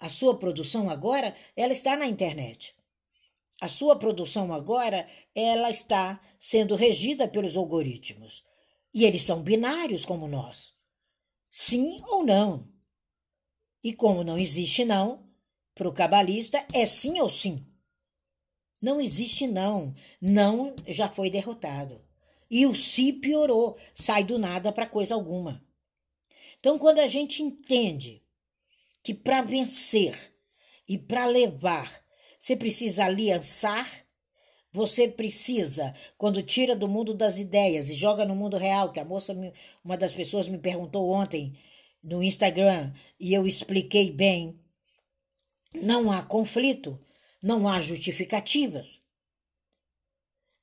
A sua produção agora, ela está na internet. A sua produção agora, ela está sendo regida pelos algoritmos. E eles são binários como nós. Sim ou não. E como não existe não, para o cabalista é sim ou sim. Não existe não. Não já foi derrotado. E o si piorou, sai do nada para coisa alguma. Então, quando a gente entende que para vencer e para levar, você precisa aliançar, você precisa, quando tira do mundo das ideias e joga no mundo real, que a moça, uma das pessoas me perguntou ontem no Instagram e eu expliquei bem, não há conflito, não há justificativas.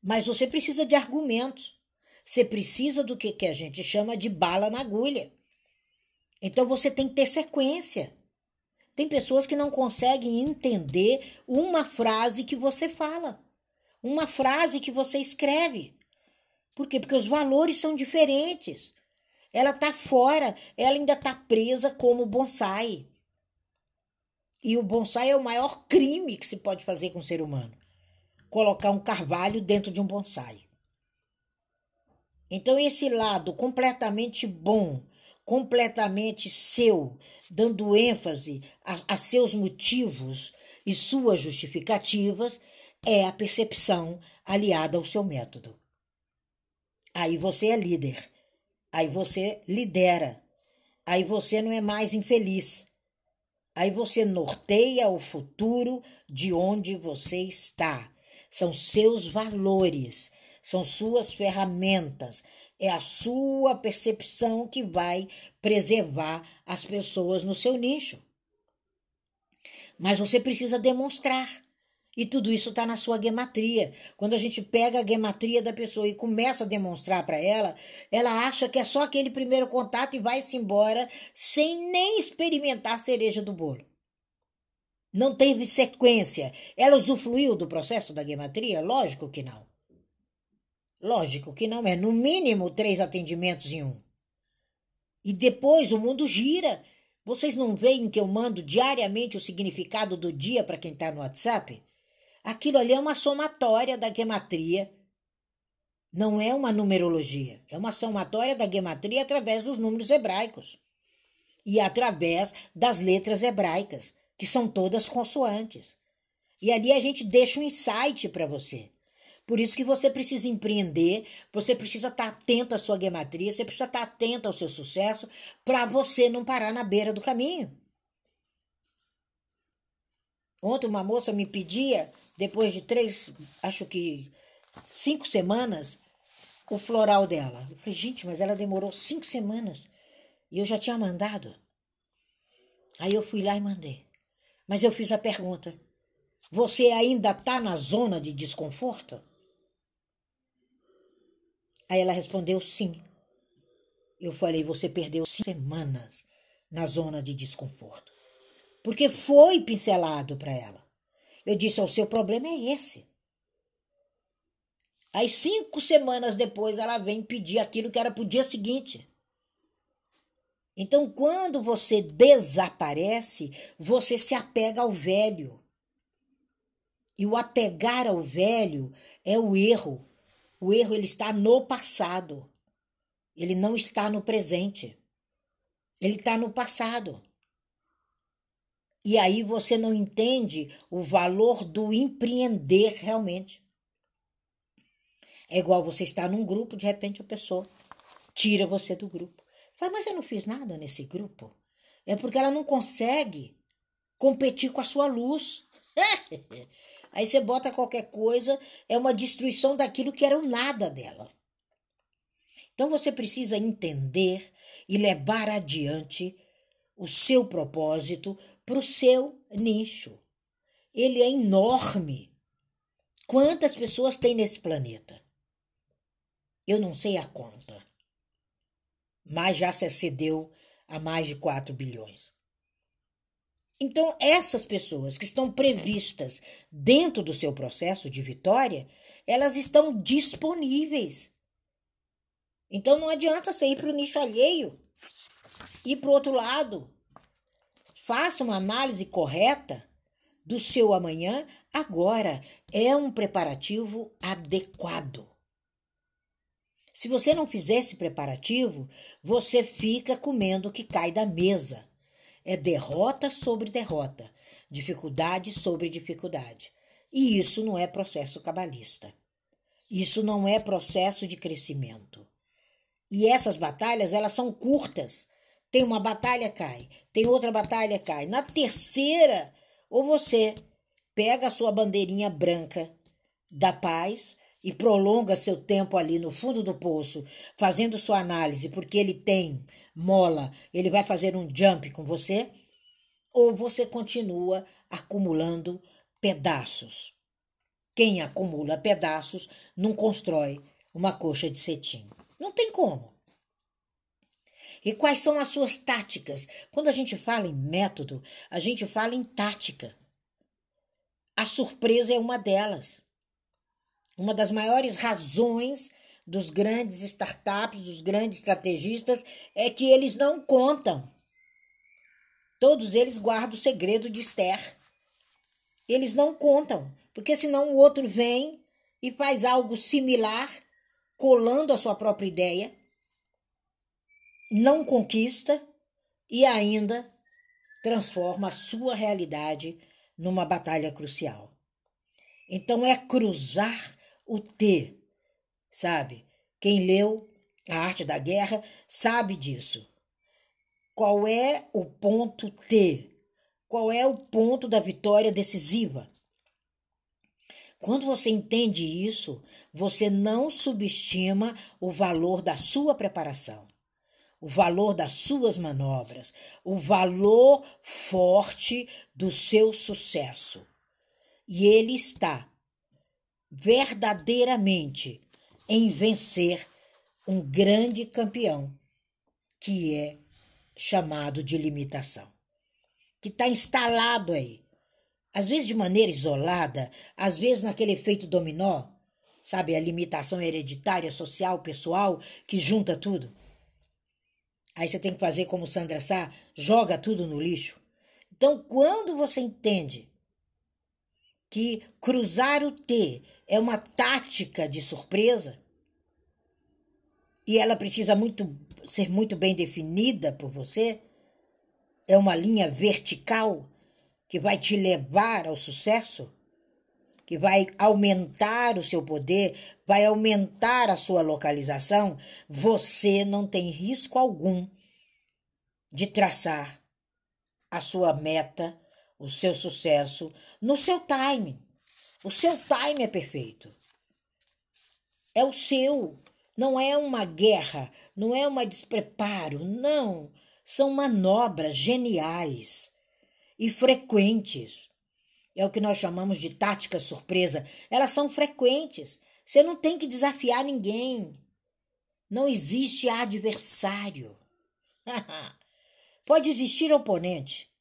Mas você precisa de argumentos. Você precisa do que, a gente chama de bala na agulha. Então você tem que ter sequência. Tem pessoas que não conseguem entender uma frase que você fala, uma frase que você escreve. Por quê? Porque os valores são diferentes. Ela está fora, ela ainda está presa como bonsai. E o bonsai é o maior crime que se pode fazer com o ser humano. Colocar um carvalho dentro de um bonsai. Então, esse lado completamente bom completamente seu, dando ênfase a, a seus motivos e suas justificativas, é a percepção aliada ao seu método. Aí você é líder. Aí você lidera. Aí você não é mais infeliz. Aí você norteia o futuro de onde você está. São seus valores, são suas ferramentas, é a sua percepção que vai preservar as pessoas no seu nicho. Mas você precisa demonstrar. E tudo isso está na sua gematria. Quando a gente pega a gematria da pessoa e começa a demonstrar para ela, ela acha que é só aquele primeiro contato e vai-se embora sem nem experimentar a cereja do bolo. Não teve sequência. Ela usufruiu do processo da gematria? Lógico que não. Lógico que não é. No mínimo, três atendimentos em um. E depois o mundo gira. Vocês não veem que eu mando diariamente o significado do dia para quem está no WhatsApp? Aquilo ali é uma somatória da gematria. Não é uma numerologia. É uma somatória da gematria através dos números hebraicos. E através das letras hebraicas, que são todas consoantes. E ali a gente deixa um insight para você. Por isso que você precisa empreender, você precisa estar tá atento à sua gematria, você precisa estar tá atento ao seu sucesso para você não parar na beira do caminho. Ontem uma moça me pedia, depois de três, acho que cinco semanas, o floral dela. Eu falei, gente, mas ela demorou cinco semanas e eu já tinha mandado. Aí eu fui lá e mandei. Mas eu fiz a pergunta: você ainda está na zona de desconforto? Aí ela respondeu sim. Eu falei: você perdeu semanas na zona de desconforto. Porque foi pincelado para ela. Eu disse: o seu problema é esse. Aí, cinco semanas depois, ela vem pedir aquilo que era para o dia seguinte. Então, quando você desaparece, você se apega ao velho. E o apegar ao velho é o erro. O erro ele está no passado. Ele não está no presente. Ele está no passado. E aí você não entende o valor do empreender realmente. É igual você estar num grupo, de repente a pessoa tira você do grupo. Fala, mas eu não fiz nada nesse grupo. É porque ela não consegue competir com a sua luz. Aí você bota qualquer coisa, é uma destruição daquilo que era o nada dela. Então você precisa entender e levar adiante o seu propósito para o seu nicho. Ele é enorme. Quantas pessoas tem nesse planeta? Eu não sei a conta, mas já se excedeu a mais de 4 bilhões. Então, essas pessoas que estão previstas dentro do seu processo de vitória, elas estão disponíveis. Então, não adianta você ir para o nicho alheio, ir para o outro lado. Faça uma análise correta do seu amanhã agora. É um preparativo adequado. Se você não fizer esse preparativo, você fica comendo o que cai da mesa. É derrota sobre derrota, dificuldade sobre dificuldade. E isso não é processo cabalista. Isso não é processo de crescimento. E essas batalhas, elas são curtas. Tem uma batalha, cai. Tem outra batalha, cai. Na terceira, ou você pega a sua bandeirinha branca da paz e prolonga seu tempo ali no fundo do poço, fazendo sua análise, porque ele tem mola, ele vai fazer um jump com você, ou você continua acumulando pedaços. Quem acumula pedaços não constrói uma coxa de cetim. Não tem como. E quais são as suas táticas? Quando a gente fala em método, a gente fala em tática. A surpresa é uma delas. Uma das maiores razões dos grandes startups, dos grandes estrategistas, é que eles não contam. Todos eles guardam o segredo de Esther. Eles não contam, porque senão o outro vem e faz algo similar, colando a sua própria ideia, não conquista e ainda transforma a sua realidade numa batalha crucial. Então é cruzar o T sabe? Quem leu A Arte da Guerra sabe disso. Qual é o ponto T? Qual é o ponto da vitória decisiva? Quando você entende isso, você não subestima o valor da sua preparação, o valor das suas manobras, o valor forte do seu sucesso. E ele está verdadeiramente em vencer um grande campeão que é chamado de limitação, que está instalado aí, às vezes de maneira isolada, às vezes naquele efeito dominó, sabe, a limitação hereditária, social, pessoal, que junta tudo. Aí você tem que fazer como Sandra Sá, joga tudo no lixo. Então, quando você entende que cruzar o T é uma tática de surpresa e ela precisa muito ser muito bem definida por você. É uma linha vertical que vai te levar ao sucesso, que vai aumentar o seu poder, vai aumentar a sua localização. Você não tem risco algum de traçar a sua meta, o seu sucesso no seu time. O seu time é perfeito. É o seu. Não é uma guerra, não é um despreparo, não. São manobras geniais e frequentes. É o que nós chamamos de tática surpresa. Elas são frequentes. Você não tem que desafiar ninguém. Não existe adversário. Pode existir oponente,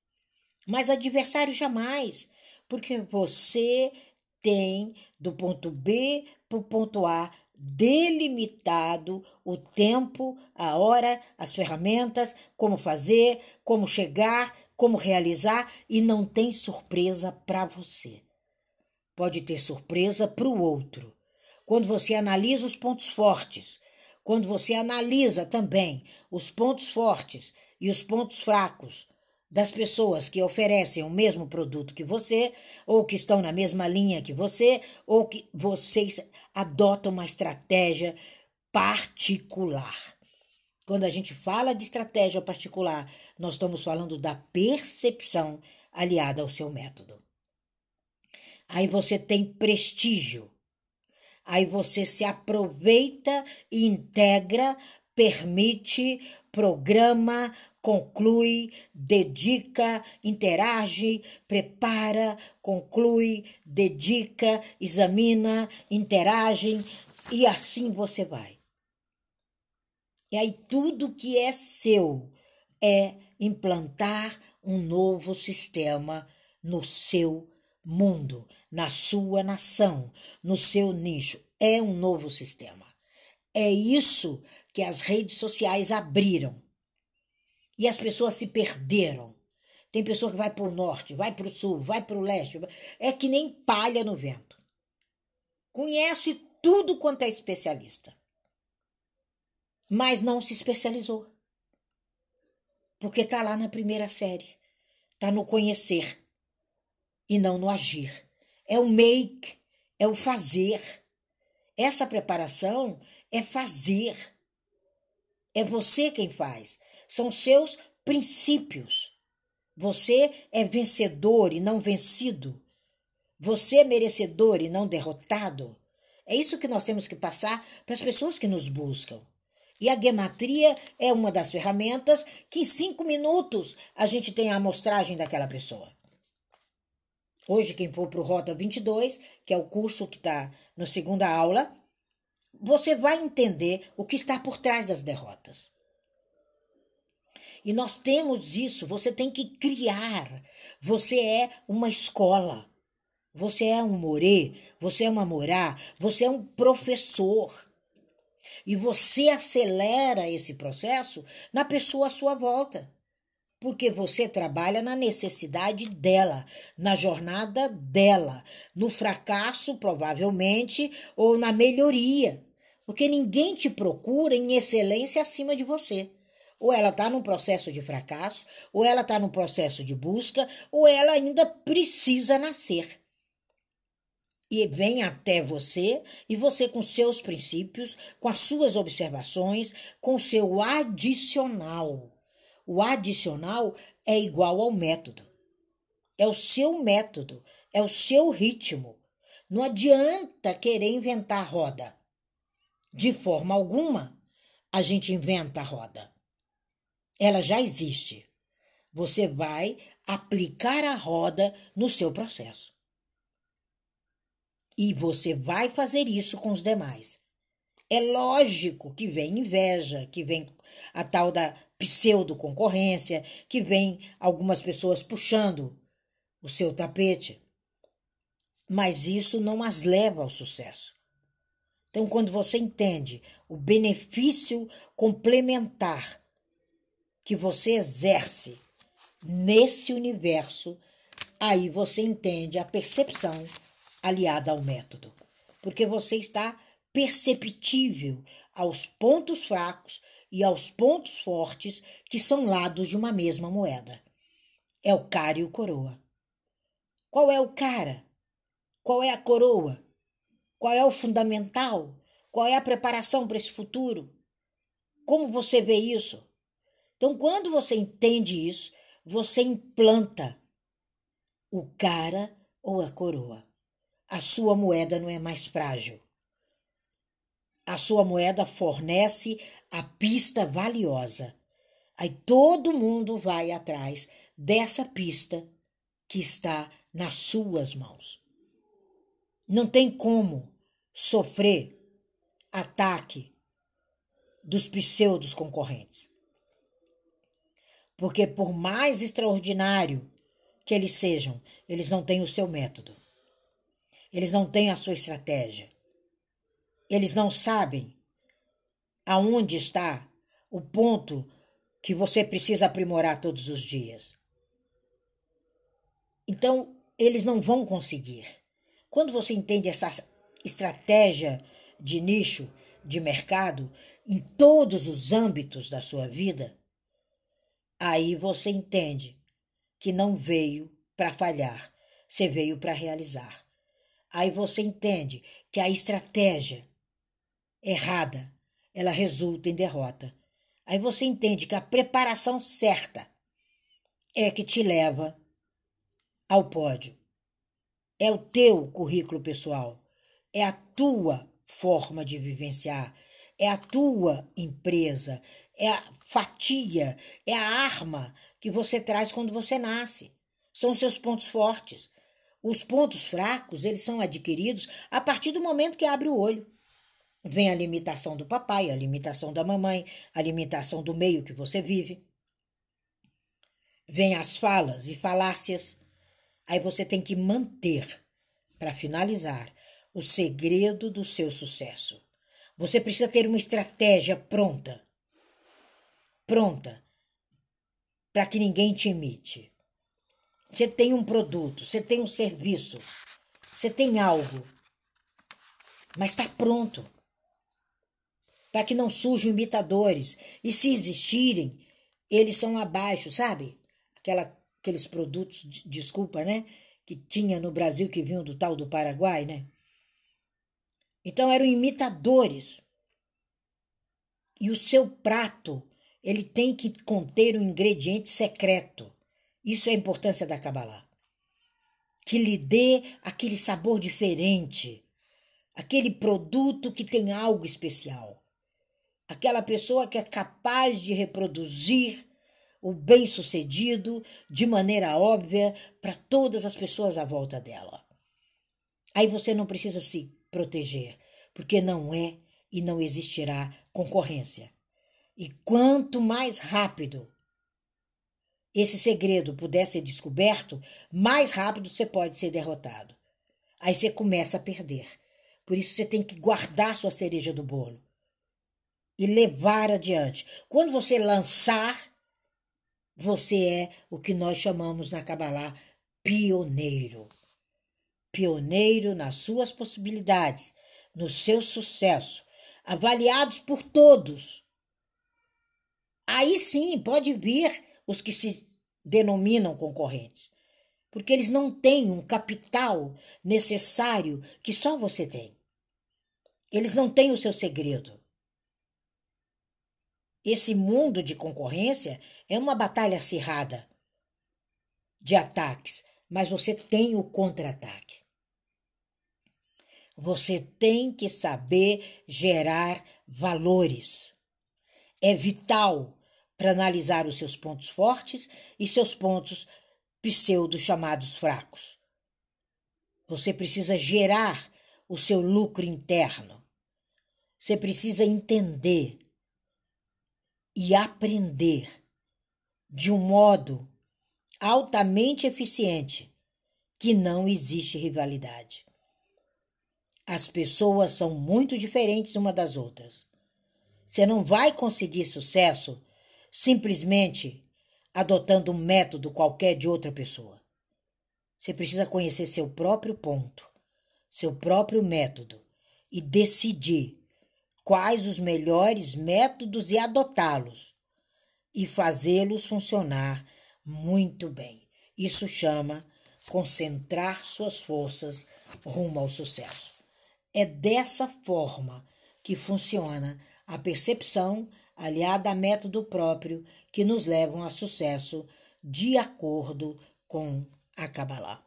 mas adversário jamais, porque você tem do ponto B para o ponto A delimitado o tempo, a hora, as ferramentas, como fazer, como chegar, como realizar e não tem surpresa para você. Pode ter surpresa para o outro. Quando você analisa os pontos fortes, quando você analisa também os pontos fortes e os pontos fracos das pessoas que oferecem o mesmo produto que você, ou que estão na mesma linha que você, ou que vocês adotam uma estratégia particular. Quando a gente fala de estratégia particular, nós estamos falando da percepção aliada ao seu método. Aí você tem prestígio. Aí você se aproveita integra, permite, programa, conclui, dedica, interage, prepara, conclui, dedica, examina, interage e assim você vai. E aí tudo que é seu é implantar um novo sistema no seu mundo, na sua nação, no seu nicho. É um novo sistema. É isso que as redes sociais abriram. E as pessoas se perderam. Tem pessoa que vai para o norte, vai para o sul, vai para o leste. É que nem palha no vento. Conhece tudo quanto é especialista. Mas não se especializou. Porque está lá na primeira série. Está no conhecer e não no agir. É o make, é o fazer. Essa preparação é fazer. É você quem faz. São seus princípios. Você é vencedor e não vencido. Você é merecedor e não derrotado. É isso que nós temos que passar para as pessoas que nos buscam. E a gematria é uma das ferramentas que em cinco minutos a gente tem a amostragem daquela pessoa. Hoje, quem for para o Rota 22, que é o curso que está na segunda aula, você vai entender o que está por trás das derrotas. E nós temos isso, você tem que criar. Você é uma escola. Você é um morê, você é uma morá, você é um professor. E você acelera esse processo na pessoa à sua volta. Porque você trabalha na necessidade dela, na jornada dela, no fracasso, provavelmente, ou na melhoria. Porque ninguém te procura em excelência acima de você. Ou ela está num processo de fracasso, ou ela está num processo de busca, ou ela ainda precisa nascer e vem até você, e você, com seus princípios, com as suas observações, com seu adicional. O adicional é igual ao método. É o seu método, é o seu ritmo. Não adianta querer inventar roda. De forma alguma, a gente inventa a roda. Ela já existe. Você vai aplicar a roda no seu processo. E você vai fazer isso com os demais. É lógico que vem inveja, que vem a tal da pseudo-concorrência, que vem algumas pessoas puxando o seu tapete. Mas isso não as leva ao sucesso. Então, quando você entende o benefício complementar que você exerce nesse universo, aí você entende a percepção aliada ao método, porque você está perceptível aos pontos fracos e aos pontos fortes que são lados de uma mesma moeda. É o cara e o coroa. Qual é o cara? Qual é a coroa? Qual é o fundamental? Qual é a preparação para esse futuro? Como você vê isso? Então, quando você entende isso, você implanta o cara ou a coroa a sua moeda não é mais frágil. A sua moeda fornece a pista valiosa. Aí todo mundo vai atrás dessa pista que está nas suas mãos. Não tem como sofrer ataque dos pseudos concorrentes. Porque por mais extraordinário que eles sejam, eles não têm o seu método. Eles não têm a sua estratégia. Eles não sabem aonde está o ponto que você precisa aprimorar todos os dias. Então, eles não vão conseguir. Quando você entende essa estratégia de nicho, de mercado, em todos os âmbitos da sua vida, aí você entende que não veio para falhar, você veio para realizar. Aí você entende que a estratégia errada, ela resulta em derrota. Aí você entende que a preparação certa é que te leva ao pódio. É o teu currículo pessoal, é a tua forma de vivenciar, é a tua empresa, é a fatia, é a arma que você traz quando você nasce. São os seus pontos fortes. Os pontos fracos, eles são adquiridos a partir do momento que abre o olho. Vem a limitação do papai, a limitação da mamãe, a limitação do meio que você vive. Vem as falas e falácias. Aí você tem que manter, para finalizar, o segredo do seu sucesso. Você precisa ter uma estratégia pronta. Pronta para que ninguém te imite. Você tem um produto, você tem um serviço, você tem algo, mas está pronto para que não surjam imitadores. E se existirem, eles são abaixo, sabe? Aquela, aqueles produtos, desculpa, né? Que tinha no Brasil que vinham do tal do Paraguai, né? Então eram imitadores. E o seu prato, ele tem que conter um ingrediente secreto. Isso é a importância da Kabbalah. Que lhe dê aquele sabor diferente, aquele produto que tem algo especial. Aquela pessoa que é capaz de reproduzir o bem-sucedido de maneira óbvia para todas as pessoas à volta dela. Aí você não precisa se proteger, porque não é e não existirá concorrência. E quanto mais rápido esse segredo puder ser descoberto, mais rápido você pode ser derrotado. Aí você começa a perder. Por isso você tem que guardar sua cereja do bolo e levar adiante. Quando você lançar, você é o que nós chamamos na Kabbalah pioneiro pioneiro nas suas possibilidades, no seu sucesso, avaliados por todos. Aí sim pode vir os que se denominam concorrentes, porque eles não têm um capital necessário que só você tem. Eles não têm o seu segredo. Esse mundo de concorrência é uma batalha acirrada de ataques, mas você tem o contra-ataque. Você tem que saber gerar valores. É vital para analisar os seus pontos fortes e seus pontos pseudo chamados fracos. Você precisa gerar o seu lucro interno. Você precisa entender e aprender de um modo altamente eficiente que não existe rivalidade. As pessoas são muito diferentes uma das outras. Você não vai conseguir sucesso simplesmente adotando um método qualquer de outra pessoa. Você precisa conhecer seu próprio ponto, seu próprio método e decidir quais os melhores métodos e adotá-los e fazê-los funcionar muito bem. Isso chama concentrar suas forças rumo ao sucesso. É dessa forma que funciona a percepção aliada a método próprio que nos levam a sucesso de acordo com a Kabbalah.